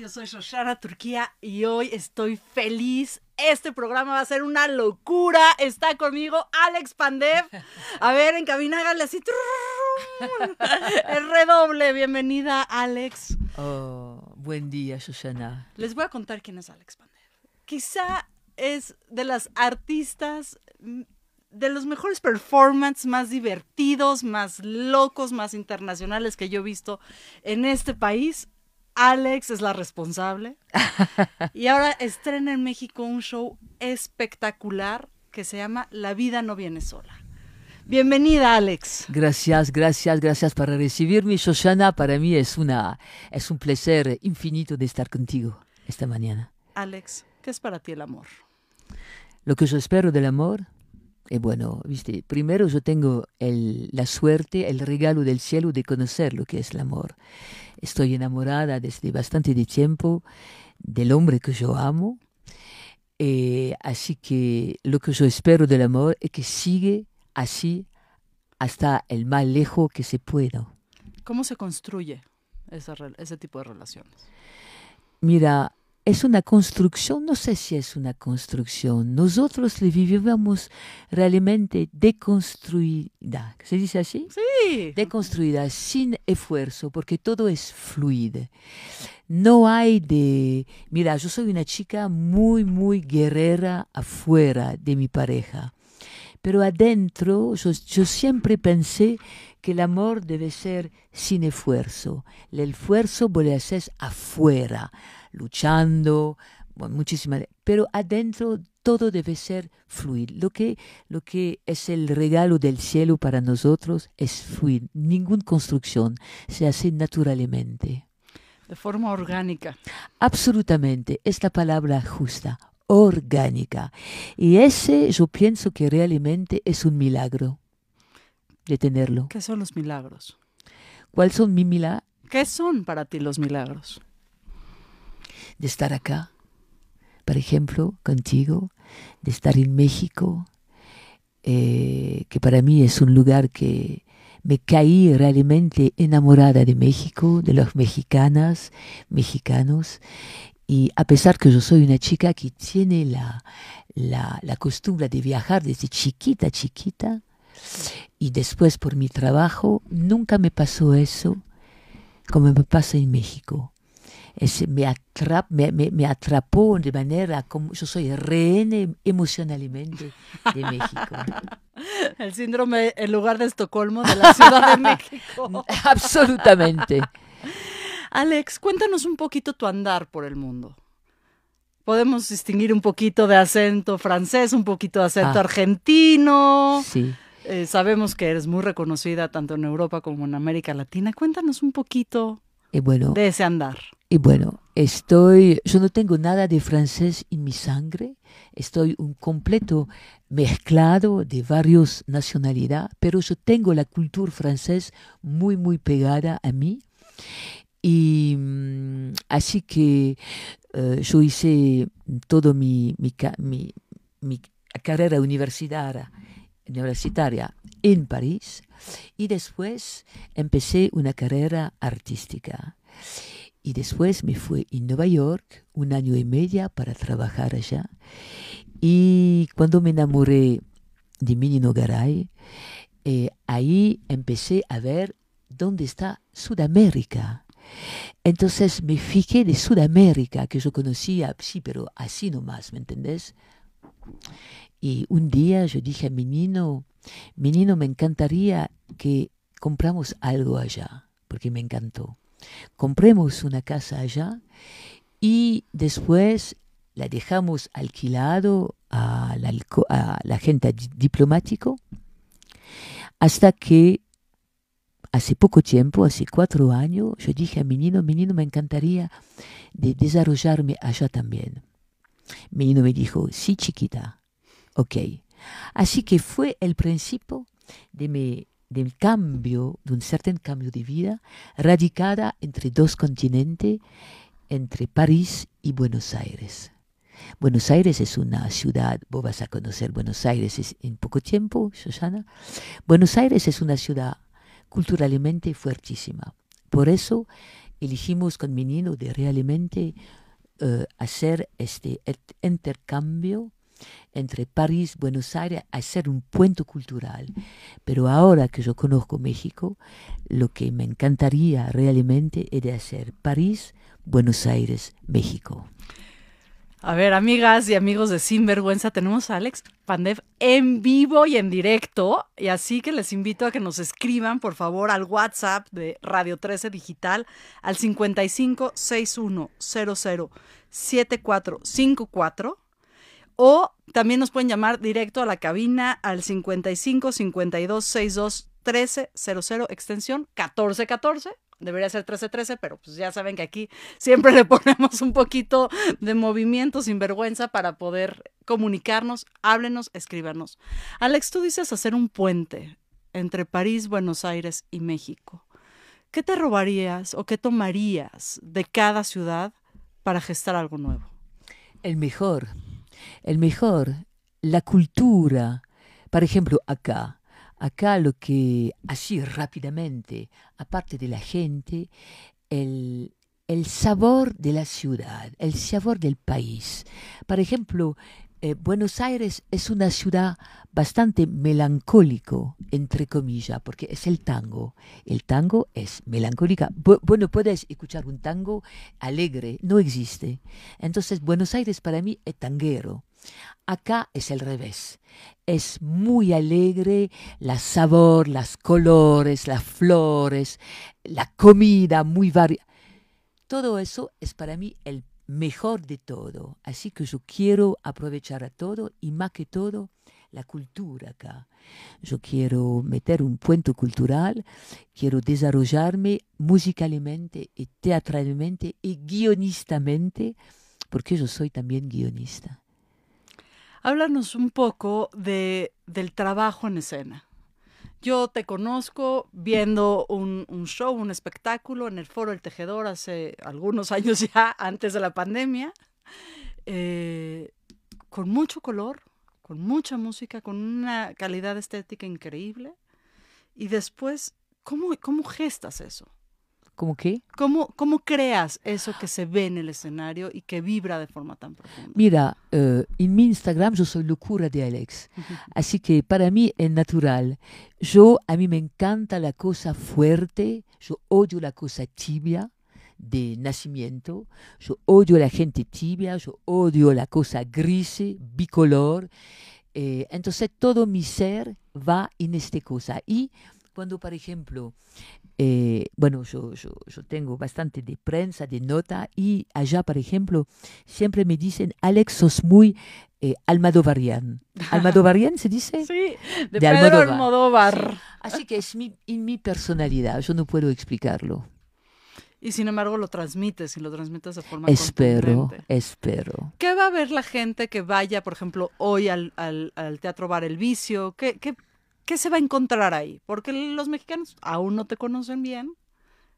yo soy Shoshana Turquía y hoy estoy feliz. Este programa va a ser una locura. Está conmigo Alex Pandev. A ver, en cabina hágale así. El redoble. Bienvenida, Alex. Oh, buen día, Shoshana. Les voy a contar quién es Alex Pandev. Quizá es de las artistas de los mejores performances más divertidos, más locos, más internacionales que yo he visto en este país. Alex es la responsable. y ahora estrena en México un show espectacular que se llama La vida no viene sola. Bienvenida, Alex. Gracias, gracias, gracias por recibirme, Shoshana. Para mí es, una, es un placer infinito de estar contigo esta mañana. Alex, ¿qué es para ti el amor? Lo que yo espero del amor y bueno, viste, primero yo tengo el, la suerte, el regalo del cielo de conocer lo que es el amor. Estoy enamorada desde bastante de tiempo del hombre que yo amo. Eh, así que lo que yo espero del amor es que sigue así hasta el más lejos que se pueda. ¿Cómo se construye esa, ese tipo de relaciones? Mira, es una construcción, no sé si es una construcción, nosotros le vivimos realmente deconstruida, ¿se dice así? Sí. Deconstruida, sin esfuerzo, porque todo es fluido. No hay de, mira, yo soy una chica muy, muy guerrera afuera de mi pareja, pero adentro yo, yo siempre pensé que el amor debe ser sin esfuerzo. El esfuerzo puede ser afuera luchando, bueno, muchísimas, pero adentro todo debe ser fluir. Lo que, lo que es el regalo del cielo para nosotros es fluir. Ninguna construcción se hace naturalmente. De forma orgánica. Absolutamente, es la palabra justa, orgánica. Y ese yo pienso que realmente es un milagro de tenerlo. ¿Qué son los milagros? ¿Cuáles son mis milagros? ¿Qué son para ti los milagros? De estar acá, por ejemplo, contigo, de estar en México, eh, que para mí es un lugar que me caí realmente enamorada de México, de los mexicanas, mexicanos, y a pesar que yo soy una chica que tiene la, la, la costumbre de viajar desde chiquita, chiquita, y después por mi trabajo, nunca me pasó eso como me pasa en México me, atrap, me, me, atrapó de manera como yo soy rehén emocionalmente de México. El síndrome, en lugar de Estocolmo, de la Ciudad de México. Absolutamente. Alex, cuéntanos un poquito tu andar por el mundo. Podemos distinguir un poquito de acento francés, un poquito de acento ah. argentino. Sí. Eh, sabemos que eres muy reconocida tanto en Europa como en América Latina. Cuéntanos un poquito y bueno, de ese andar. Y bueno, estoy, yo no tengo nada de francés en mi sangre, estoy un completo mezclado de varias nacionalidades, pero yo tengo la cultura francesa muy, muy pegada a mí. Y mm, así que eh, yo hice todo mi, mi, mi, mi carrera universitaria, universitaria en París y después empecé una carrera artística. Y después me fui a Nueva York un año y medio para trabajar allá. Y cuando me enamoré de Mini Nogaray, eh, ahí empecé a ver dónde está Sudamérica. Entonces me fijé de Sudamérica, que yo conocía, sí, pero así nomás, ¿me entendés? Y un día yo dije mi niño, me encantaría que compramos algo allá, porque me encantó compremos una casa allá y después la dejamos alquilado a la, gente diplomático hasta que hace poco tiempo, hace cuatro años, yo dije a mi niño me encantaría de desarrollarme allá también. Mi niño me dijo, sí chiquita, ok. Así que fue el principio de mi del cambio, de un cierto cambio de vida, radicada entre dos continentes, entre París y Buenos Aires. Buenos Aires es una ciudad, vos vas a conocer Buenos Aires en poco tiempo, Shoshana. Buenos Aires es una ciudad culturalmente fuertísima. Por eso elegimos con mi niño de realmente eh, hacer este intercambio entre París, Buenos Aires, hacer un puente cultural. Pero ahora que yo conozco México, lo que me encantaría realmente es de hacer París, Buenos Aires, México. A ver, amigas y amigos de Sinvergüenza, tenemos a Alex Pandev en vivo y en directo. Y así que les invito a que nos escriban, por favor, al WhatsApp de Radio 13 Digital al 55 61 00 7454. O también nos pueden llamar directo a la cabina al 55 52 62 13 00 extensión 1414 debería ser 1313, pero pues ya saben que aquí siempre le ponemos un poquito de movimiento sin vergüenza para poder comunicarnos, háblenos, escríbanos. Alex, tú dices hacer un puente entre París, Buenos Aires y México. ¿Qué te robarías o qué tomarías de cada ciudad para gestar algo nuevo? El mejor, el mejor, la cultura. Por ejemplo, acá, Acá lo que, así rápidamente, aparte de la gente, el, el sabor de la ciudad, el sabor del país. Por ejemplo, eh, Buenos Aires es una ciudad bastante melancólico, entre comillas, porque es el tango. El tango es melancólica. bueno, puedes escuchar un tango alegre, no existe. Entonces, Buenos Aires para mí es tanguero. Acá es el revés. Es muy alegre, la sabor, las colores, las flores, la comida muy variada. Todo eso es para mí el mejor de todo. Así que yo quiero aprovechar a todo y más que todo la cultura acá. Yo quiero meter un puente cultural, quiero desarrollarme musicalmente y teatralmente y guionistamente, porque yo soy también guionista. Háblanos un poco de, del trabajo en escena. Yo te conozco viendo un, show, un espectáculo en el Foro El Tejedor hace algunos años ya, antes de la pandemia, eh, con mucho color, con mucha música, con una calidad estética increíble. Y después, ¿cómo, cómo gestas eso? ¿Cómo qué? ¿Cómo, ¿Cómo creas eso que se ve en el escenario y que vibra de forma tan profunda? Mira, eh, en mi Instagram yo soy locura de Alex, así que para mí es natural. Yo, a mí me encanta la cosa fuerte, yo odio la cosa tibia de nacimiento, yo odio la gente tibia, yo odio la cosa gris, bicolor. Eh, entonces todo mi ser va en esta cosa. Y cuando, por ejemplo, eh, bueno, yo, yo, yo, tengo bastante de prensa, de nota, y allá, por ejemplo, siempre me dicen, Alex, sos muy eh, almadovarian. ¿Almadovarian se dice? Sí, de, Pedro Almodóvar. Así que es mi, en mi personalidad, yo no puedo explicarlo. Y sin embargo lo transmites y lo transmites de forma Espero, espero. ¿Qué va a ver la gente que vaya, por ejemplo, hoy al, al, al Teatro Bar El Vicio? ¿Qué, qué ¿qué se va a encontrar ahí? Porque los mexicanos aún no te conocen bien.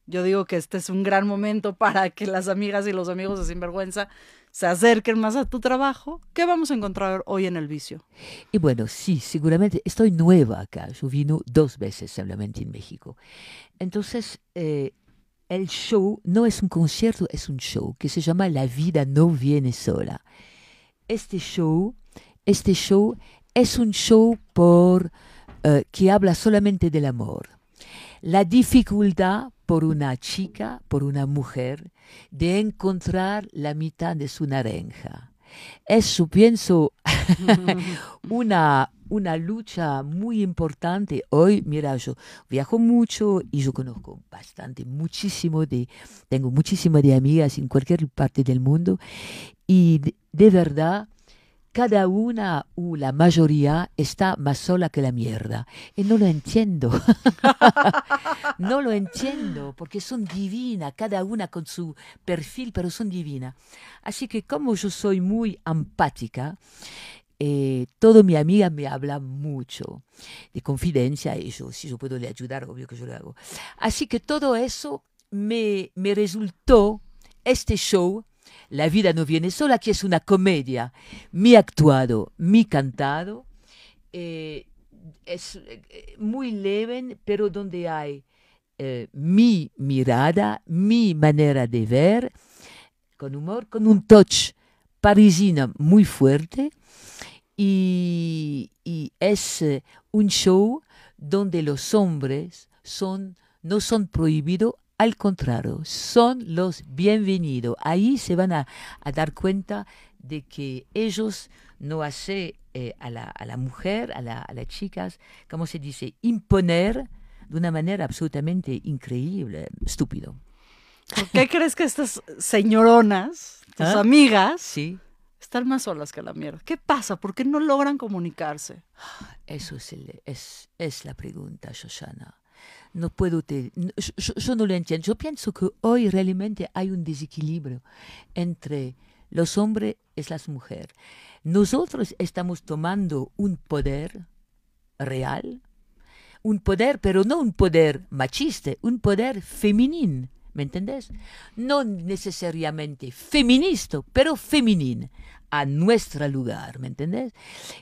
Yo digo que este es un gran momento para que las amigas y los amigos de Sinvergüenza se acerquen más a tu trabajo. ¿Qué vamos a encontrar hoy en el vicio? Y bueno, sí, seguramente estoy nueva acá. Yo vino dos veces solamente en México. Entonces, eh, el show no es un concierto, es un show que se llama La vida no viene sola. Este show, este show es un show por eh, que habla solamente del amor. La dificultad por una chica, por una mujer, de encontrar la mitad de su naranja. Es, pienso, una, una lucha muy importante. Hoy, mira, yo viajo mucho y yo conozco bastante, muchísimo de, tengo muchísimas de amigas en cualquier parte del mundo y de verdad cada una o la mayoría está más sola que la mierda. Y no lo entiendo. no lo entiendo, porque son divinas, cada una con su perfil, pero son divinas. Así que como yo soy muy empática, eh, todo mi amiga me habla mucho de confidencia y yo, si yo puedo le ayudar, obvio que yo lo hago. Así que todo eso me, me resultó este show la vida no viene sola, que es una comedia. Mi actuado, mi cantado. Eh, es eh, muy leve, pero donde hay eh, mi mirada, mi manera de ver, con humor, con un touch parisino muy fuerte. Y, y es un show donde los hombres son, no son prohibidos, al contrario, son los bienvenidos. Ahí se van a, a dar cuenta de que ellos no hacen eh, a, la, a, la, mujer, a, la, a, las chicas, como se dice, imponer de una manera absolutamente increíble, estúpido. ¿Por qué crees que estas señoronas, tus ¿Ah? amigas, sí. están más solas que la mierda? ¿Qué pasa? ¿Por qué no logran comunicarse? Eso es, el, es, es la pregunta, Shoshana. No puedo te, yo, yo, no lo entiendo. Yo pienso que hoy realmente hay un desequilibrio entre los hombres y las mujeres. Nosotros estamos tomando un poder real, un poder, pero no un poder machista, un poder femenino. ¿Me entendés? No necesariamente feminista, pero femenino, a nuestro lugar, ¿me entendés?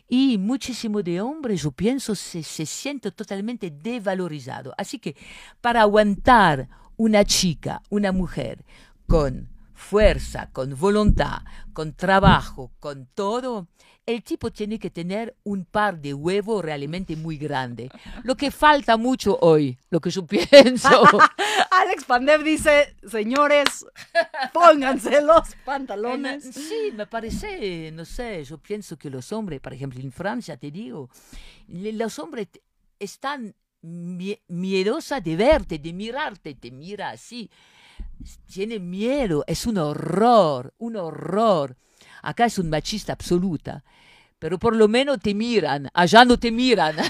Y muchísimo de hombres, yo pienso, se, se siente totalmente devalorizado. Así que para aguantar una chica, una mujer, con fuerza, con voluntad, con trabajo, con todo, el tipo tiene que tener un par de huevos realmente muy grande. Lo que falta mucho hoy, lo que yo pienso. Alex Pandev dice, señores, pónganse los pantalones. Sí, me parece, no sé, yo pienso que los hombres, por ejemplo, en Francia, te digo, los hombres están miedosa de verte, de mirarte, te mira así tiene miedo, es un horror, un horror. Acá es un machista absoluta, pero por lo menos te miran, allá no te miran.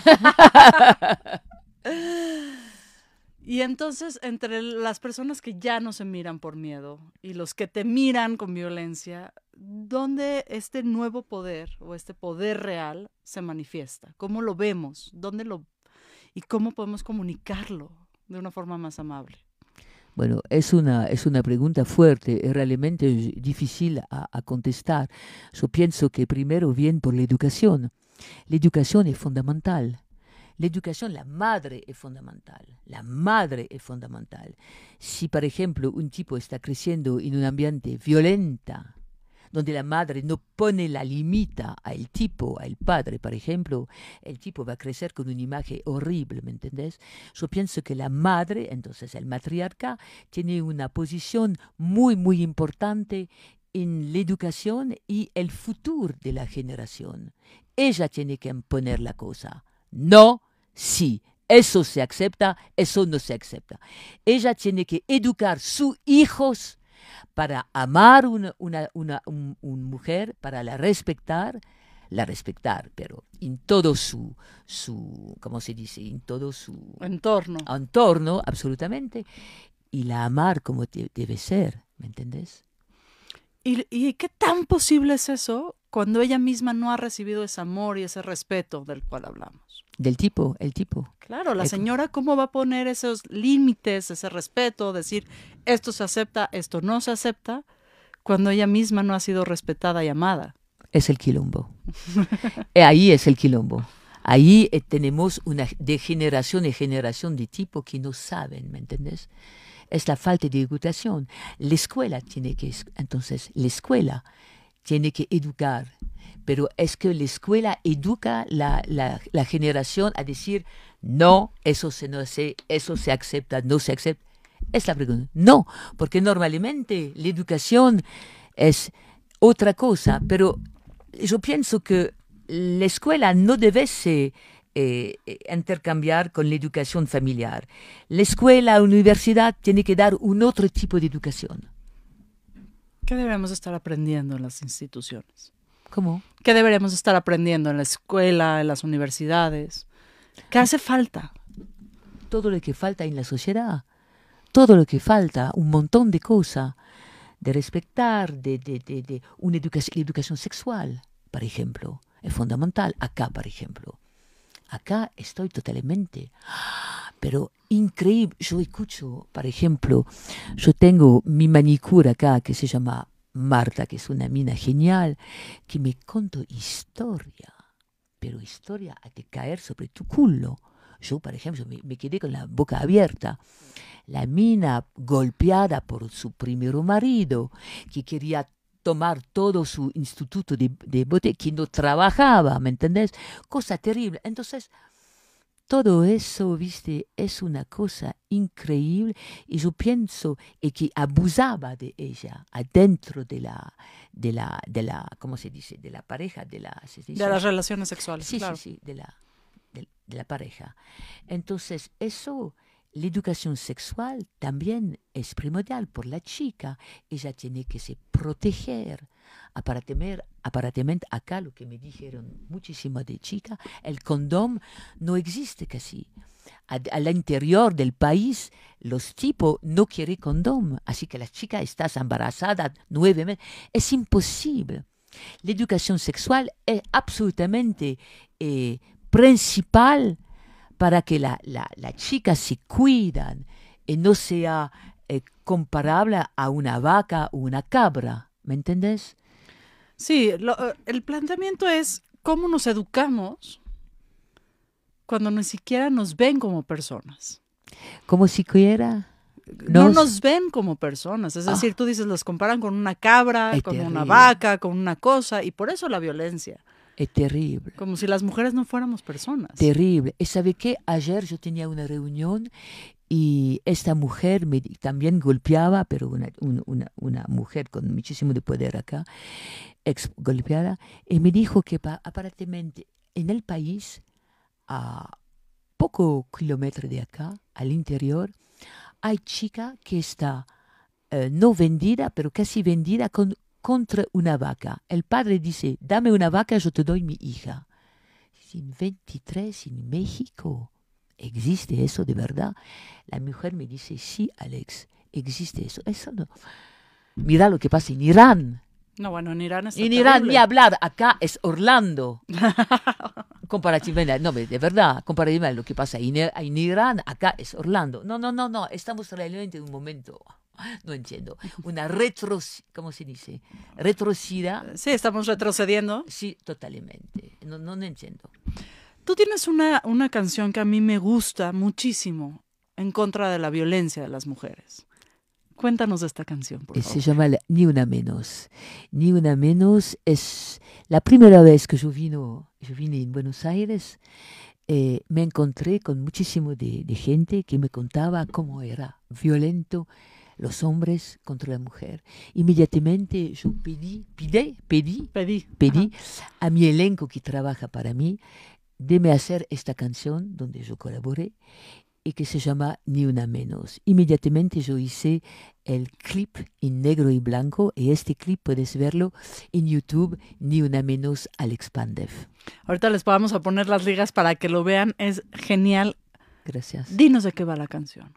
Y entonces, entre las personas que ya no se miran por miedo y los que te miran con violencia, ¿dónde este nuevo poder o este poder real se manifiesta? ¿Cómo lo vemos? ¿Dónde lo y cómo podemos comunicarlo de una forma más amable? Bueno, es una, es una pregunta fuerte, es realmente difícil a, a, contestar. Yo pienso que primero viene por la educación. La educación es fundamental. La educación, la madre es fundamental. La madre es fundamental. Si, por ejemplo, un tipo está creciendo en un ambiente violenta, donde la madre no pone la limita al tipo, al padre, por ejemplo, el tipo va a crecer con una imagen horrible, ¿me entendés? Yo pienso que la madre, entonces el matriarca, tiene una posición muy, muy importante en la educación y el futuro de la generación. Ella tiene que imponer la cosa. No, sí. Eso se acepta, eso no se acepta. Ella tiene que educar sus hijos para amar una, una, una un, un mujer, para la respetar, la respetar, pero en todo su, su, ¿cómo se dice? En todo su entorno. Entorno, absolutamente. Y la amar como debe ser, ¿me entendés? ¿Y, ¿Y qué tan posible es eso cuando ella misma no ha recibido ese amor y ese respeto del cual hablamos? Del tipo, el tipo. Claro, la señora, ¿cómo va a poner esos límites, ese respeto, decir esto se acepta, esto no se acepta, cuando ella misma no ha sido respetada y amada? Es el quilombo. Ahí es el quilombo. Ahí eh, tenemos una de generación en generación de tipo que no saben, ¿me entiendes? Es la falta de educación. La escuela tiene que, entonces, la escuela tiene que educar, pero es que la escuela educa la, la, generación a decir, no, eso se no hace, eso se acepta, no se acepta. Es la pregunta. No, porque normalmente la educación es otra cosa, pero yo pienso que la escuela no debe ser eh, intercambiar con la educación familiar. La escuela, la universidad tiene que dar un otro tipo de educación. ¿Qué debemos estar aprendiendo en las instituciones? ¿Cómo? ¿Qué deberemos estar aprendiendo en la escuela, en las universidades? ¿Qué hace falta? Todo lo que falta en la sociedad, todo lo que falta, un montón de cosas, de respetar, de, de, de, de una educación, educación sexual, por ejemplo, es fundamental. Acá, por ejemplo, acá estoy totalmente, pero increíble. Yo escucho, por ejemplo, yo tengo mi manicura acá que se llama Marta, que es una mina genial, que me contó historia pero historia a de caer sobre tu culo. yo, por ejemplo, me, me quedé con la boca abierta. La mina golpeada por su primer marido, que quería tomar todo su instituto de, de bote, que no trabajaba, ¿me entendés? Cosa terrible. Entonces, todo eso, viste, es una cosa increíble y yo pienso y que abusaba de ella adentro de la, de la, de la, ¿cómo se dice? De la pareja, de la, ¿se dice? De las relaciones sexuales, Sí, claro. sí, sí, de la, de, de la pareja. Entonces, eso, la educación sexual también es primordial por la chica. Ella tiene que se proteger. Aparentemente, aparentemente acá lo que me dijeron muchísimo de chica, el condón no existe casi. Al interior del país, los tipos no quieren condón. Así que la chica está embarazada nueve meses. Es imposible. La educación sexual es absolutamente eh, principal para que la, la, la chica se cuidan y no sea eh, comparable a una vaca o una cabra. ¿Me entendés? Sí, lo- eh, el planteamiento es cómo nos educamos cuando ni siquiera nos ven como personas. Como si quiera. No Nos- nos ven como personas. Es decir, tú dices, los comparan con una cabra, Es con una vaca, con una cosa, y por eso la violencia. Es terrible. Como si las mujeres no fuéramos personas. Terrible. ¿Y sabe qué? Ayer yo tenía una reunión y esta mujer me también golpeaba, pero una, un- una, una mujer con muchísimo de poder acá, ex golpeada, y me dijo que pa- aparentemente en el país, a poco kilómetro de acá, al interior, hay chica que está eh, no vendida, pero casi vendida con, contra una vaca. El padre dice, dame una vaca, yo te doy mi hija. En 23 en México existe eso de verdad. La mujer me dice, sí, Alex, existe eso. Eso no. Mira lo que pasa en Irán. No, bueno, en Irán está En Irán terrible. ni hablar, acá es Orlando. comparativamente, no, de verdad, comparativamente a lo que pasa en, en Irán, acá es Orlando. No, no, no, no, estamos realmente en un momento, no entiendo, una retro, ¿cómo se dice? Retrocida, Sí, estamos retrocediendo. sí, totalmente, no, no, no entiendo. Tú tienes una, una canción que a mí me gusta muchísimo en contra de la violencia de las mujeres. Cuéntanos de esta canción, por favor. Se llama la- Ni una menos. Ni una menos es la primera vez que yo vino, yo vine en Buenos Aires. eh, me encontré con muchísimo de, de gente que me contaba cómo era violento los hombres contra la mujer. Inmediatamente yo pedí, pedí, pedí, Pedí. pedí a mi elenco que trabaja para mí, de hacer esta canción donde yo colaboré y que se llama Ni una menos. Inmediatamente yo hice el clip en negro y blanco y este clip puedes verlo en YouTube, Ni una menos Alex Pandev. Ahorita les vamos a poner las ligas para que lo vean. Es genial. Gracias. Dinos de qué va la canción.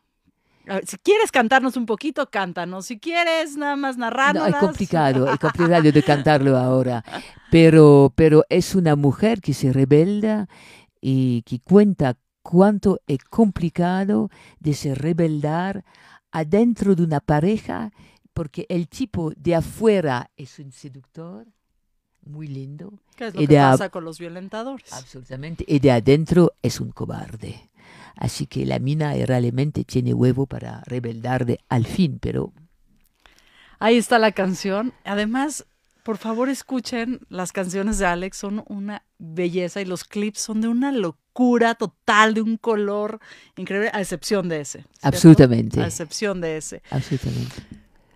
Ver, si quieres cantarnos un poquito, cántanos. Si quieres nada más narrarnos. No, es complicado, es complicado de cantarlo ahora, pero, pero es una mujer que se rebelda y que cuenta cuánto es complicado de se rebeldar adentro de una pareja, porque el tipo de afuera es un seductor, muy lindo, ¿Qué es lo y que de a- pasa con los violentadores? absolutamente, y de adentro es un cobarde. Así que la mina realmente tiene huevo para rebeldar de, al fin, pero Ahí está la canción. Además, por favor, escuchen las canciones de Alex. Son una belleza y los clips son de una locura total, de un color increíble, a excepción de ese. ¿cierto? absolutamente, A excepción de ese. absolutamente.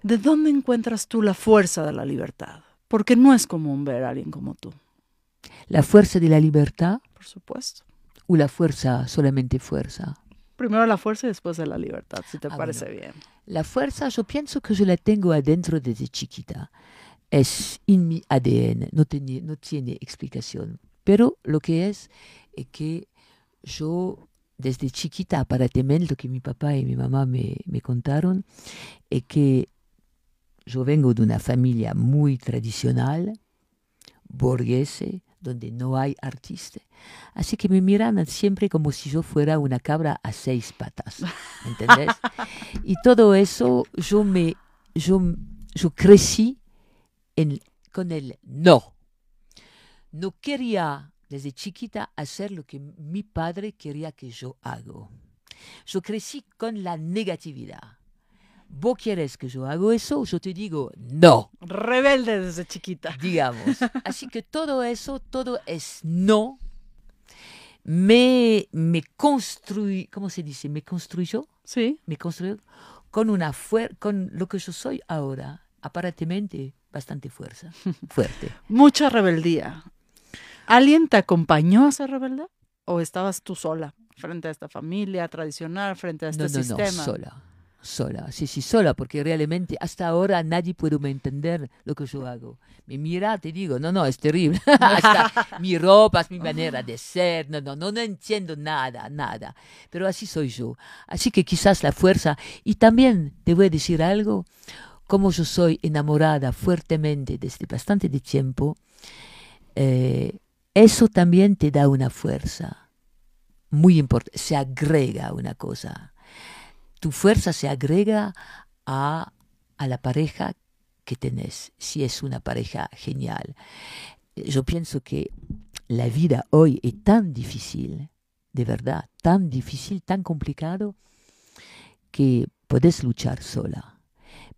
¿De dónde encuentras tú la fuerza de la libertad? Porque no es común ver a alguien como tú, La fuerza de la libertad por supuesto. o la fuerza, solamente fuerza. Primero la fuerza y después de la libertad, si te Ah, parece bueno. bien. La fuerza yo pienso que yo la tengo adentro desde chiquita. Es en mi ADN, no tiene, no tiene explicación. Pero lo que es es que yo desde chiquita, aparentemente lo que mi papá y mi mamá me, me contaron, es que yo vengo de una familia muy tradicional, burguese, donde no hay artista. Así que me miran siempre como si yo fuera una cabra a seis patas, ¿entendés? y todo eso yo me yo, yo crecí en, con el no. No quería desde chiquita, hacer lo que mi padre quería que yo haga. Yo crecí con la negatividad. ¿Vos quieres que yo haga eso? Yo te digo, no. Rebelde desde chiquita. Digamos. Así que todo eso, todo es no. Me, me construí, ¿cómo se dice? Me construyó. Sí. Me construyó con una con lo que yo soy ahora, aparentemente bastante fuerza, fuerte. Mucha rebeldía. ¿Alguien te acompañó a ser rebelde? ¿O estabas tú sola frente a esta familia tradicional, frente a este no, no, sistema? No, sola, sola, sí, sí, sola, porque realmente hasta ahora nadie puede entender lo que yo hago. Me mira, te digo, no, no, es terrible. hasta mi ropa, mi manera de ser, no, no, no, no entiendo nada, nada. Pero así soy yo. Así que quizás la fuerza, y también te voy a decir algo, como yo soy enamorada fuertemente desde bastante de tiempo, eh, eso también te da una fuerza muy importante, se agrega una cosa. Tu fuerza se agrega a, a la pareja que tenés, si es una pareja genial. Yo pienso que la vida hoy es tan difícil, de verdad, tan difícil, tan complicado, que puedes luchar sola.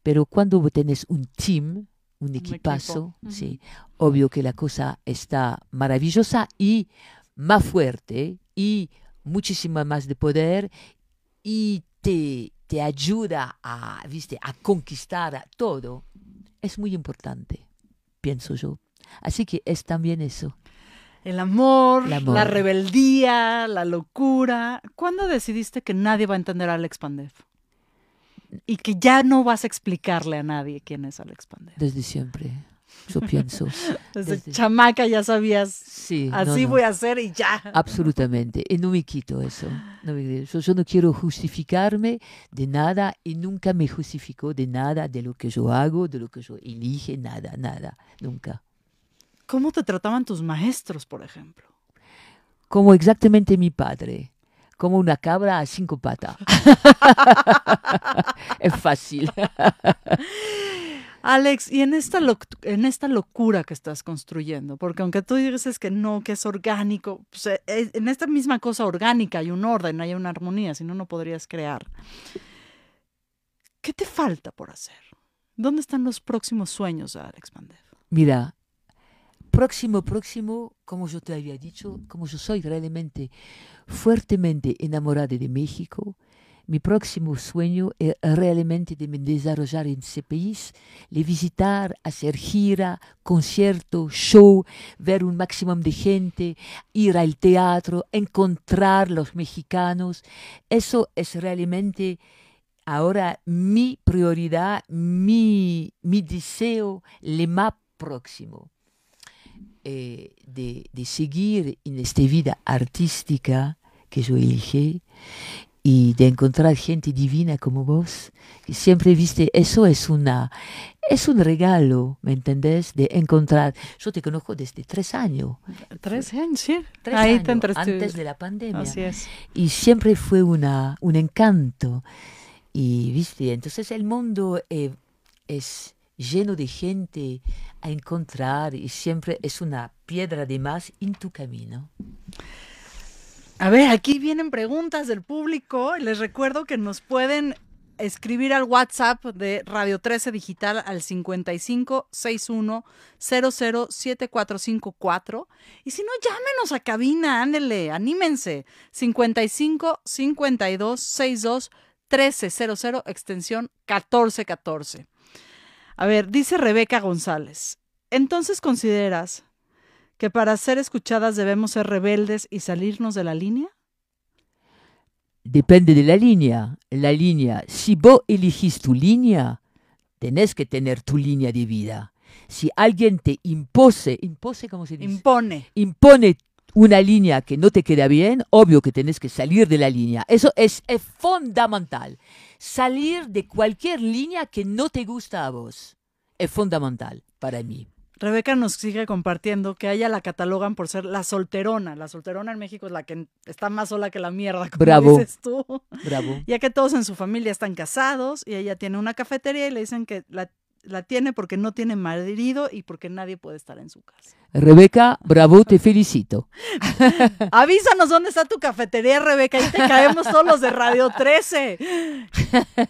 Pero cuando tenés un team, un equipazo, equipo. sí, obvio que la cosa está maravillosa y más fuerte y muchísimo más de poder y te, te ayuda a, ¿viste? a conquistar todo. Es muy importante, pienso yo. Así que es también eso. El amor, El amor. la rebeldía, la locura. ¿Cuándo decidiste que nadie va a entender a Alex Pandev? Y que ya no vas a explicarle a nadie quién es Alex Pandev. Desde siempre, yo pienso. Desde, desde- chamaca ya sabías, Sí, no, así no. voy a hacer y ya. Absolutamente, y no me quito eso. No me- yo, yo no quiero justificarme de nada y nunca me justifico de nada, de lo que yo hago, de lo que yo elige, nada, nada, nunca. ¿Cómo te trataban tus maestros, por ejemplo? Como exactamente mi padre, como una cabra a cinco patas. es fácil. Alex, y en esta, en esta locura que estás construyendo, porque aunque tú dices que no, que es orgánico, pues, eh, eh, en esta misma cosa orgánica hay un orden, hay una armonía, si no, no podrías crear. ¿Qué te falta por hacer? ¿Dónde están los próximos sueños de Alex Pandev? Mira, próximo, próximo, como yo te había dicho, como yo soy realmente fuertemente enamorada de México, mi próximo sueño es realmente de me desarrollar en ese país, de visitar, hacer gira, concierto, show, ver un máximo de gente, ir al teatro, encontrar los mexicanos. Eso es realmente ahora mi prioridad, mi, mi deseo, le más próximo. Eh, de, de seguir en esta vida artística que yo elegí y de encontrar gente divina como vos, que siempre viste, eso es una, es un regalo, ¿me entendés? De encontrar, yo te conozco desde tres años, Tres años, sí. tres Ahí años, te antes de la pandemia Así es. y siempre fue una, un encanto. Y viste, entonces el mundo eh, es lleno de gente a encontrar y siempre es una piedra de más en tu camino. A ver, aquí vienen preguntas del público. Les recuerdo que nos pueden escribir al WhatsApp de Radio 13 Digital al 55 61 00 7454. Y si no, llámenos a cabina, ándele, anímense. 55 52 62 1300, extensión 1414. A ver, dice Rebeca González. Entonces consideras que para ser escuchadas debemos ser rebeldes y salirnos de la línea? Depende de la línea. La línea, si vos elegís tu línea, tenés que tener tu línea de vida. Si alguien te impose, impose, ¿cómo se dice? Impone. impone una línea que no te queda bien, obvio que tenés que salir de la línea. Eso es, es fundamental. Salir de cualquier línea que no te gusta a vos. Es fundamental para mí. Rebeca nos sigue compartiendo que a ella la catalogan por ser la solterona. La solterona en México es la que está más sola que la mierda, como Bravo. dices tú. Bravo. Ya que todos en su familia están casados y ella tiene una cafetería y le dicen que la la tiene porque no tiene marido y porque nadie puede estar en su casa. Rebeca, bravo, te felicito. Avísanos dónde está tu cafetería, Rebeca, y te caemos todos los de Radio 13.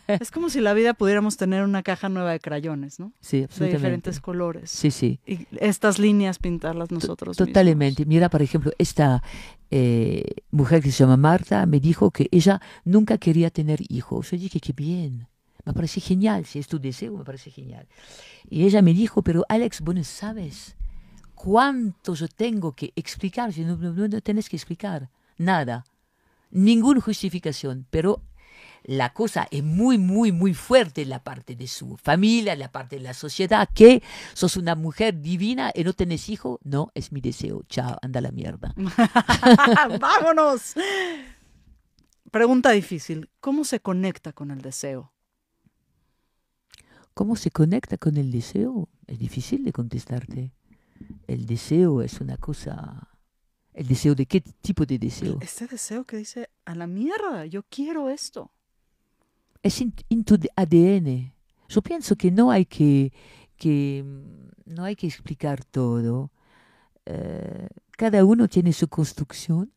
Es como si la vida pudiéramos tener una caja nueva de crayones, ¿no? Sí, De absolutamente. diferentes colores. Sí, sí. Y estas líneas pintarlas nosotros Totalmente. Mira, por ejemplo, esta eh, mujer que se llama Marta me dijo que ella nunca quería tener hijos. Yo dije, qué bien. Me parece genial. Si es tu deseo, me parece genial. Y ella me dijo, pero Alex, vos no sabes cuánto yo tengo que explicar. Yo, no, no, no tenés que explicar nada. Ninguna justificación. Pero la cosa es muy, muy, muy fuerte en la parte de su familia, en la parte de la sociedad, que sos una mujer divina y no tenés hijo. No, es mi deseo. Chao, anda a la mierda. ¡Vámonos! Pregunta difícil. ¿Cómo se conecta con el deseo? ¿Cómo se conecta con el deseo? Es difícil de contestarte. El deseo es una cosa... ¿El deseo de qué tipo de deseo? Este deseo que dice, a la mierda, yo quiero esto. es en, en tu ADN. Yo pienso que no hay que, que no hay que explicar todo. Eh, cada uno tiene su construcción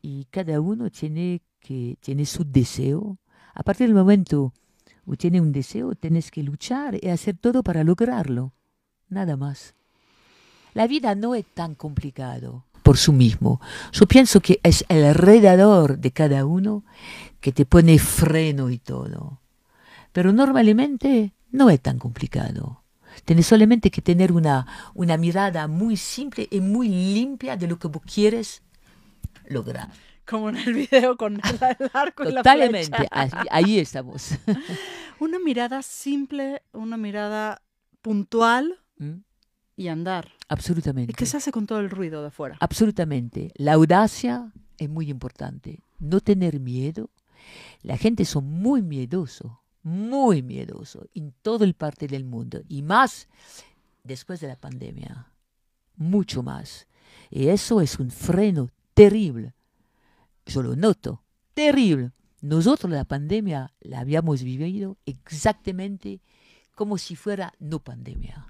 y cada uno tiene que tiene su deseo. A partir del momento que tiene un deseo, tienes que luchar y hacer todo para lograrlo. Nada más. La vida no es tan complicado por sí mismo. Yo pienso que es alrededor de cada uno que te pone freno y todo. Pero normalmente no es tan complicado. Tienes solamente que tener una, una mirada muy simple y muy limpia de lo que vos quieres lograr. Como en el video con el, arco y la Totalmente, ahí, estamos. Una mirada simple, una mirada puntual ¿Mm? y andar. ¿Y Absolutamente. qué se hace con todo el ruido de afuera? Absolutamente. La audacia es muy importante. No tener miedo. La gente son muy miedoso, muy miedoso en todo el parte del mundo y más después de la pandemia. Mucho más. Y eso es un freno terrible. Yo lo noto. Terrible. Nosotros la pandemia la habíamos vivido exactamente como si fuera no pandemia.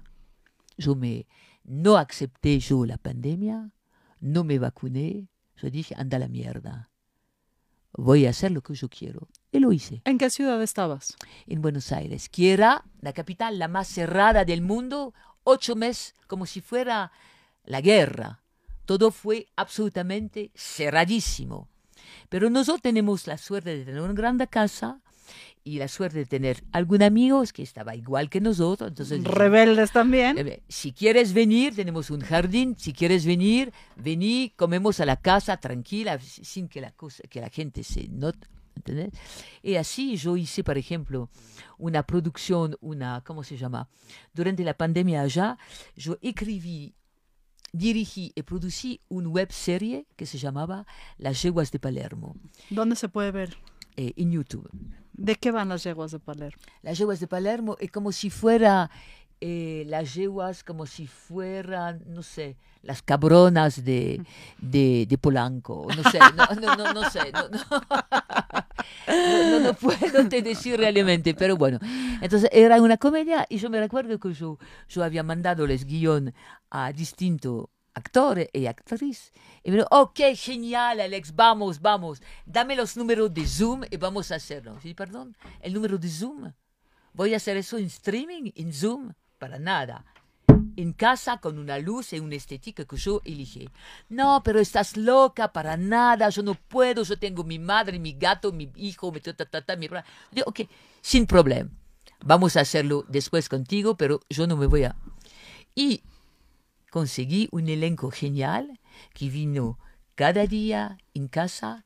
Yo me no acepté yo la pandemia, no me vacuné, yo dije, anda a la mierda. Voy a hacer lo que yo quiero. Y lo hice ¿En qué ciudad estabas? en Buenos Aires, que era la capital la más cerrada del mundo, ocho meses como si fuera la guerra. Todo fue absolutamente cerradísimo. Pero nosotros tenemos la suerte de tener una gran casa y la suerte de tener algún amigo que estaba igual que nosotros. Entonces, Rebeldes también. Si quieres venir, tenemos un jardín. Si quieres venir, vení, comemos a la casa tranquila, sin que la, cosa, que la gente se note. ¿entendés? Y así yo hice, por ejemplo, una producción, una, ¿cómo se llama? Durante la pandemia allá, yo escribí, dirigí y producí una web serie que se llamaba Las yeguas de Palermo, ¿Dónde se puede ver? eh, en YouTube. ¿De qué van las yeguas de Palermo? Las yeguas de Palermo es como si fuera eh, las yeguas, como si fueran, no sé, las cabronas de, de, de Polanco. No sé, no, no, no, no sé. No, no. No, puedo te decir realmente, pero bueno. Entonces era una comedia y yo me recuerdo que yo, yo había mandado el guion a distintos actores y actrices. Y me dijo, ok, genial, Alex, vamos, vamos, dame los números de Zoom y vamos a hacerlo. Sí, perdón, el número de Zoom. Voy a hacer eso en streaming, en Zoom, para nada. En casa con una luz y una estética que yo elegí. No, pero estás loca, para nada, yo no puedo, yo tengo mi madre, mi gato, mi hijo, mi ta, ta, ta, mi... ok, sin problema. Vamos a hacerlo después contigo, pero yo no me voy a... Y conseguí un elenco genial que vino cada día en casa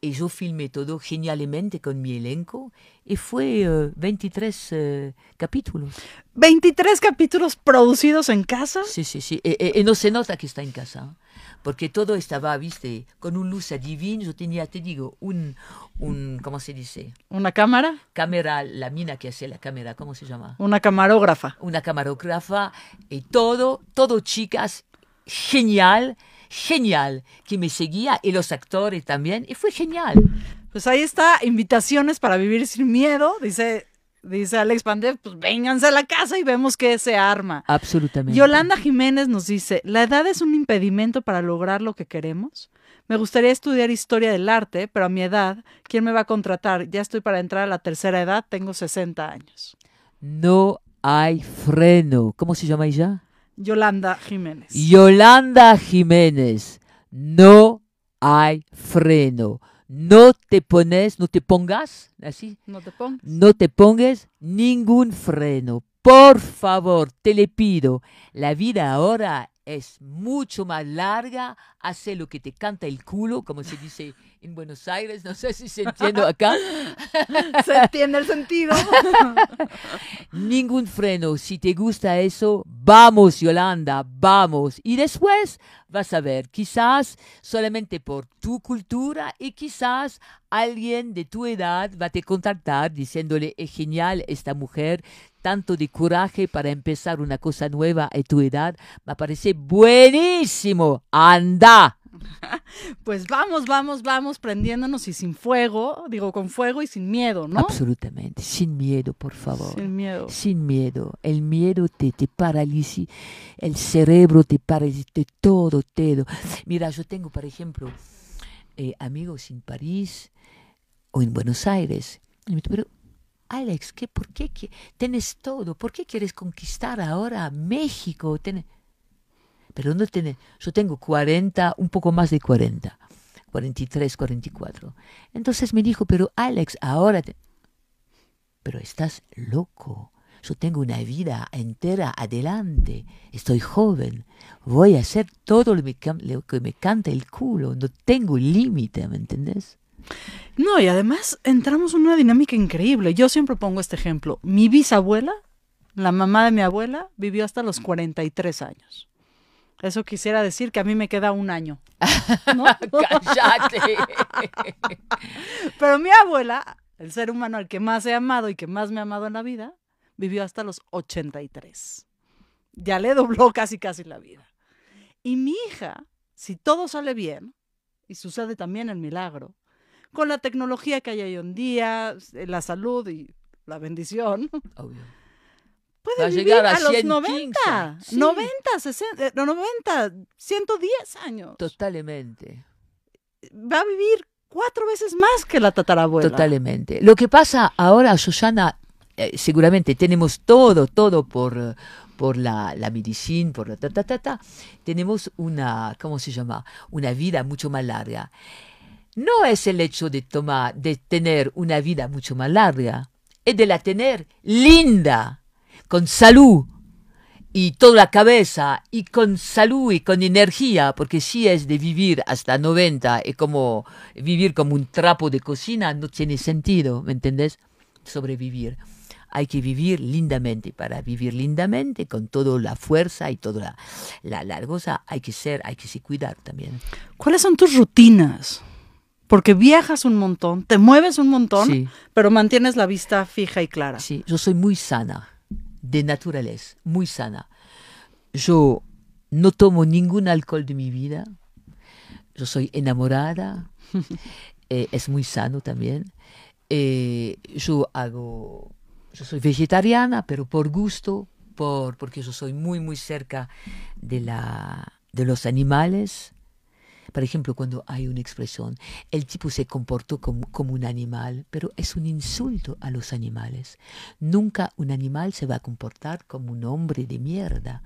y yo filmé todo genialmente con mi elenco y fue eh, 23 eh, capítulos. 23 capítulos producidos en casa. Sí, sí, sí. Y, y- y no se nota que está en casa, porque todo estaba, viste, con un luz divina. Yo tenía, te digo, un, un, ¿cómo se dice? Una cámara, Cámara, la mina que hace la cámara, ¿cómo se llama? una camarógrafa. una camarógrafa y todo, todo chicas, genial, genial, que me seguía y los actores también, y fue genial. Pues ahí está, invitaciones para vivir sin miedo. Dice dice Alex Pandev, pues vénganse a la casa y vemos qué se arma. Absolutamente. Yolanda Jiménez nos dice, ¿la edad es un impedimento para lograr lo que queremos? Me gustaría estudiar historia del arte, pero a mi edad, ¿quién me va a contratar? Ya estoy para entrar a la tercera edad, tengo 60 años. No hay freno. ¿Cómo se llama ella? Yolanda Jiménez. Yolanda Jiménez. No hay freno. No te pones, no te pongas, así, No te pongas. no te pongas ningún freno. Por favor, te le pido. La vida ahora es mucho más larga. Hace lo que te canta el culo, como se dice en Buenos Aires. No sé si se entiende acá. ¿Se entiende el sentido? Ningún freno. Si te gusta eso, vamos, Yolanda, vamos. Y después vas a ver, quizás solamente por tu cultura y quizás alguien de tu edad va a te contactar diciéndole, es genial esta mujer, tanto de coraje para empezar una cosa nueva a tu edad, me parece buenísimo. Anda. Pues vamos, vamos, vamos, prendiéndonos y sin fuego, digo con fuego y sin miedo, ¿no? Absolutamente, sin miedo, por favor. Sin miedo. Sin miedo. El miedo te, te paraliza, el cerebro te paraliza, todo, todo. Mira, yo tengo, por ejemplo, eh, amigos en París o en Buenos Aires. Y me dicen, pero, Alex, ¿qué, ¿por qué que- tienes todo? ¿Por qué quieres conquistar ahora México? Tienes- Pero no tenés, yo tengo 40, un poco más de 40, 43, 44. Entonces me dijo, pero Alex, ahora... te- pero estás loco. Yo tengo una vida entera adelante. Estoy joven. Voy a hacer todo lo que me canta el culo. No tengo límite, ¿me entendés? No, y además entramos en una dinámica increíble. Yo siempre pongo este ejemplo. Mi bisabuela, la mamá de mi abuela, vivió hasta los 43 años. Eso quisiera decir que a mí me queda un año. ¿no? ¡Cállate! Pero mi abuela, el ser humano al que más he amado y que más me ha amado en la vida, vivió hasta los 83. Ya le dobló casi casi la vida. Y mi hija, si todo sale bien, y sucede también el milagro, con la tecnología que hay hoy en día, la salud y la bendición, Obvio. Puede Va a vivir llegar a a, los 115, 90, sí. 90, 60, eh, no, 90, 110 años. Totalmente. Va a vivir cuatro veces más que la tatarabuela. Totalmente. Lo que pasa ahora, Susana, eh, seguramente tenemos todo, todo por, por la, la medicina, por la ta, ta, ta, ta. Tenemos una, ¿cómo se llama? Una vida mucho más larga. No es el hecho de tomar, de tener una vida mucho más larga, es de la tener linda, con salud, y toda la cabeza y con salud y con energía, porque si es de vivir hasta 90 y como vivir como un trapo de cocina, no tiene sentido, ¿me entendés? Sobrevivir. Hay que vivir lindamente. Para vivir lindamente, con toda la fuerza y toda la, la, la cosa, hay que ser, hay que se cuidar también. ¿Cuáles son tus rutinas? Porque viajas un montón, te mueves un montón, Sí. pero mantienes la vista fija y clara. Sí, yo soy muy sana, de naturaleza, muy sana. Yo no tomo ningún alcohol de mi vida. Yo soy enamorada. eh, es muy sano también. Eh, yo hago, yo soy vegetariana, pero por gusto, por, porque yo soy muy, muy cerca de, la, de los animales. Por ejemplo, cuando hay una expresión, el tipo se comportó como, un animal, pero es un insulto a los animales. Nunca un animal se va a comportar como un hombre de mierda.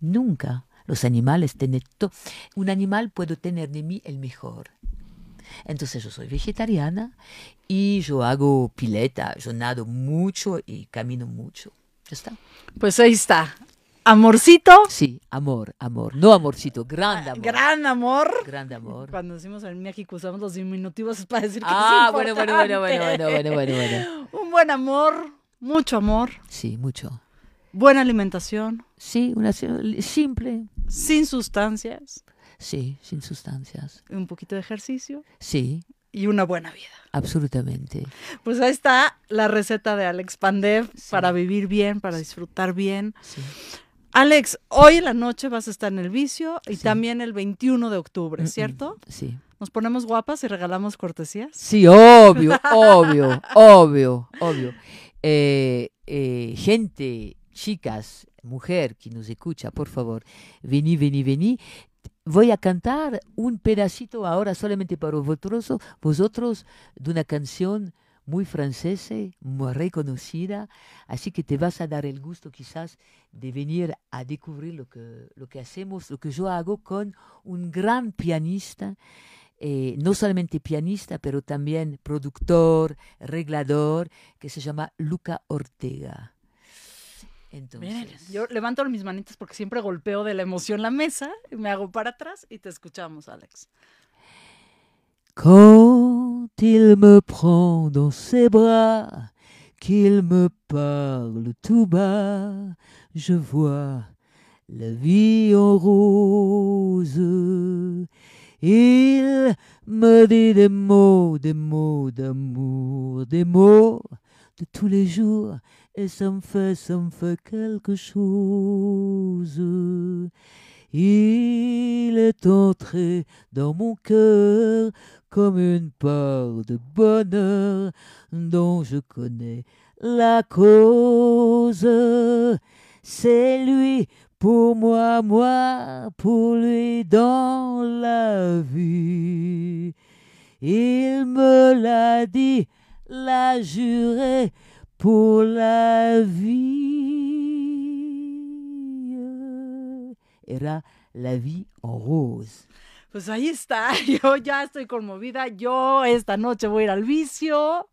Nunca. Los animales tienen to un animal puedo tener de mí el mejor. Entonces yo soy vegetariana y yo hago pileta, yo nado mucho y camino mucho. Ya está. Pues ahí está. Amorcito. Sí, amor, amor. No amorcito, gran amor. Gran amor. Gran amor. Cuando decimos en México usamos los diminutivos para decir que ah, es bueno, bueno, bueno, bueno, bueno, bueno, bueno, bueno. Un buen amor, mucho amor. Sí, mucho. Buena alimentación. Sí, una simple. Sin sustancias. Sí, sin sustancias. Un poquito de ejercicio. Sí. Y una buena vida. Absolutamente. Pues ahí está la receta de Alex Pandev sí. para vivir bien, para disfrutar bien. Sí. Alex, hoy en la noche vas a estar en el vicio y sí. también el 21 de octubre, ¿cierto? Sí. ¿Nos ponemos guapas y regalamos cortesías? Sí, obvio, obvio, obvio, obvio. eh, eh, gente, chicas, mujer que nos escucha, por favor, vení, vení, vení. Voy a cantar un pedacito ahora solamente para vosotros, vosotros de una canción muy francesa, muy reconocida, así que te vas a dar el gusto quizás de venir a descubrir lo que, lo que hacemos, lo que yo hago con un gran pianista, eh, no solamente pianista, pero también productor, reglador, que se llama Luca Ortega. Entonces, Miren, yo levanto mis manitas porque siempre golpeo de la emoción la mesa, me hago para atrás y te escuchamos, Alex. Quand il me prend dans ses bras, qu'il me parle tout bas, je vois la vie en rose. Il me dit des mots, des mots d'amour, des mots de tous les jours, et ça me fait, ça me fait quelque chose. Il est entré dans mon cœur comme une part de bonheur dont je connais la cause. C'est lui pour moi, moi pour lui dans la vie. Il me l'a dit, l'a juré pour la vie. Era la vie en rose. Pues ahí está, yo ya estoy conmovida, yo esta noche voy a ir al vicio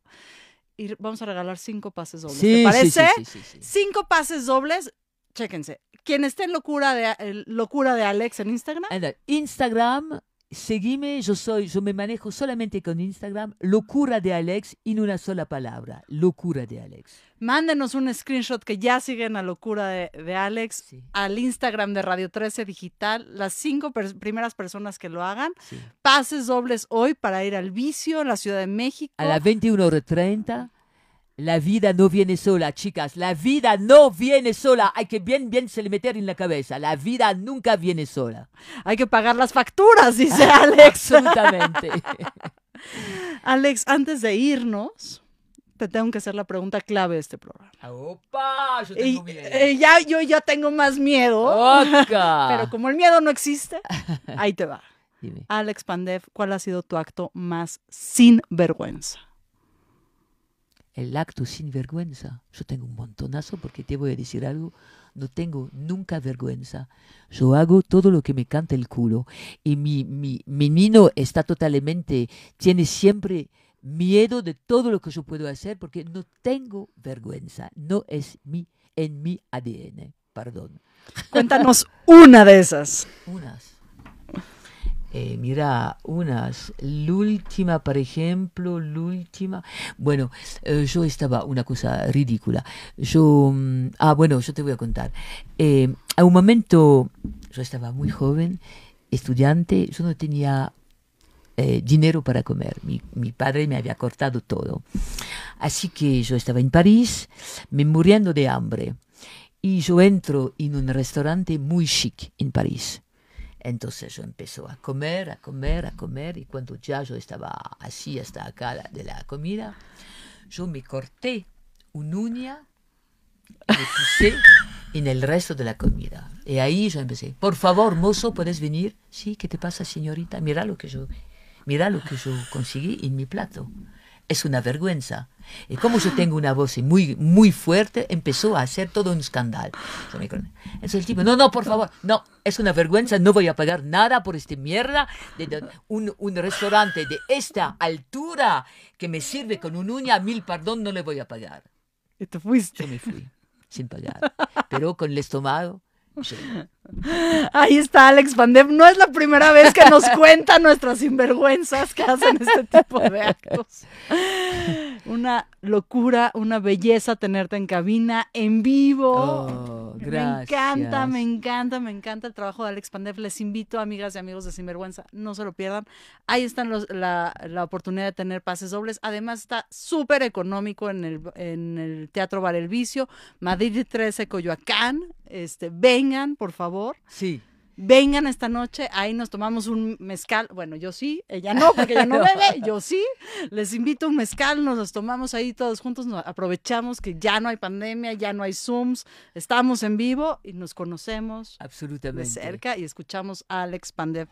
y vamos a regalar cinco pases dobles. ¿Te parece? Sí, sí. Cinco pases dobles, chéquense. Quien esté en locura de, locura de Alex en Instagram, Anda, Instagram, seguime, yo soy, yo me manejo solamente con Instagram, locura de Alex en una sola palabra, locura de Alex. mándenos un screenshot que ya siguen a locura de, de Alex Sí, al Instagram de Radio 13 Digital. Las cinco primeras personas que lo hagan, sí. pases dobles hoy para ir al vicio en la Ciudad de México. A las 21.30, la vida no viene sola, chicas, la vida no viene sola, hay que bien, bien se le meter en la cabeza, la vida nunca viene sola. Hay que pagar las facturas, dice Alex. Absolutamente. Alex, antes de irnos, te tengo que hacer la pregunta clave de este programa. ¡Opa! Yo Y, tengo miedo. eh, ya, yo ya tengo más miedo, ¡Oca! pero como el miedo no existe, ahí te va. Dime. Alex Pandev, ¿cuál ha sido tu acto más sin vergüenza? El acto sin vergüenza. Yo tengo un montonazo porque te voy a decir algo. No tengo nunca vergüenza. Yo hago todo lo que me canta el culo. Y mi, mi, mi nino está totalmente, tiene siempre miedo de todo lo que yo puedo hacer porque no tengo vergüenza. No es mi, en mi ADN. Perdón. Cuéntanos una de esas. Unas. Eh, mira, unas. L'última, por ejemplo, l'última. Bueno, eh, yo estaba una cosa ridícula. Yo. mm, Ah, bueno, yo te voy a contar. Eh, a un momento, yo estaba muy joven, estudiante, yo no tenía eh, dinero para comer. Mi, mi padre me había cortado todo. Así que yo estaba en París, me muriendo de hambre. Y yo entro en un restaurante muy chic en París. Entonces yo empezó a comer, a comer, a comer, y cuando ya yo estaba así hasta acá de la comida, yo me corté una uña me puse en el resto de la comida. Y ahí yo empecé, por favor, mozo, ¿puedes venir? Sí, ¿qué te pasa, señorita? Mira lo que yo, mira lo que yo conseguí en mi plato. Es una vergüenza. Y como yo tengo una voz muy, muy fuerte, empezó a hacer todo un escándalo. Entonces el tipo, no, no, por favor, no, es una vergüenza, no voy a pagar nada por este mierda de, de un, un restaurante de esta altura que me sirve con un uña, mil perdón, no le voy a pagar. Y te fuiste. Yo me fui sin pagar, pero con el estómago. Sí. Ahí está Alex Pandev. No es la primera vez que nos cuenta nuestras sinvergüenzas que hacen este tipo de actos. Una locura, una belleza tenerte en cabina, en vivo. Oh, Me gracias. encanta, me encanta, me encanta el trabajo de Alex Pandev. Les invito, amigas y amigos de Sinvergüenza, no se lo pierdan. Ahí están los- la, la oportunidad de tener pases dobles. Además, está súper económico en el, en el Teatro Bar El Vicio, Madrid 13, Coyoacán. Este, vengan, por favor. Sí, Vengan esta noche, ahí nos tomamos un mezcal. Bueno, yo sí, ella no, porque ella no bebe, yo sí. Les invito un mezcal, nos los tomamos ahí todos juntos, nos aprovechamos que ya no hay pandemia, ya no hay Zooms, estamos en vivo y nos conocemos Absolutamente. de cerca y escuchamos a Alex Pandev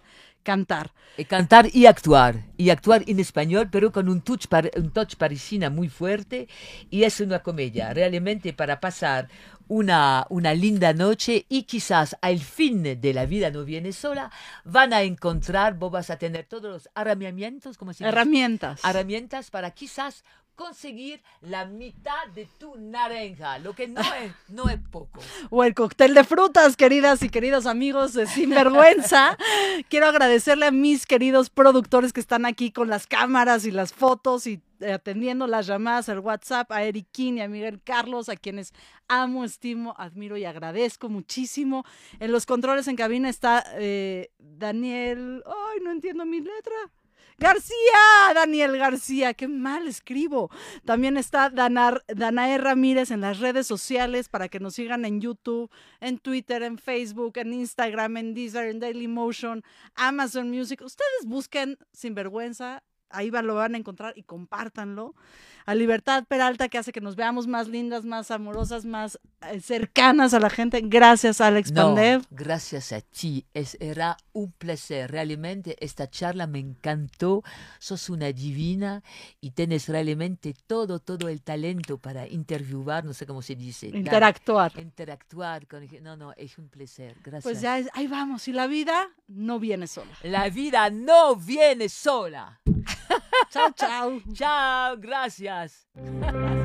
cantar. Y cantar y actuar, y actuar en español, pero con un touch, un touch parisina muy fuerte, y es una comedia, realmente para pasar una, una linda noche y quizás al fin de la vida no viene sola, van a encontrar, vos vas a tener todos los herramientas, como se dice? Herramientas. herramientas para quizás conseguir la mitad de tu naranja, lo que no es, no es poco. o el cóctel de frutas, queridas y queridos amigos de Sinvergüenza. Quiero agradecerle a mis queridos productores que están aquí con las cámaras y las fotos y eh, atendiendo las llamadas al WhatsApp, a Eric King y a Miguel Carlos, a quienes amo, estimo, admiro y agradezco muchísimo. En los controles en cabina está eh, Daniel. Ay, no entiendo mi letra. García, Daniel García, qué mal escribo. También está Danar, Danae Ramírez en las redes sociales para que nos sigan en YouTube, en Twitter, en Facebook, en Instagram, en Deezer, en Dailymotion, Amazon Music. Ustedes busquen Sinvergüenza, ahí va- lo van a encontrar y compártanlo. A Libertad Peralta que hace que nos veamos más lindas, más amorosas, más eh, cercanas a la gente. Gracias, Alex No, Pandev. gracias a ti. Es, era un placer. Realmente esta charla me encantó. Sos una divina y tienes realmente todo, todo el talento para interviewar, no sé cómo se dice. dar- Interactuar. interactuar con... No, no, es un placer. Gracias. Pues ya es- ahí vamos. Y la vida no viene sola. La vida no viene sola. Chao, chao. Chao, gracias.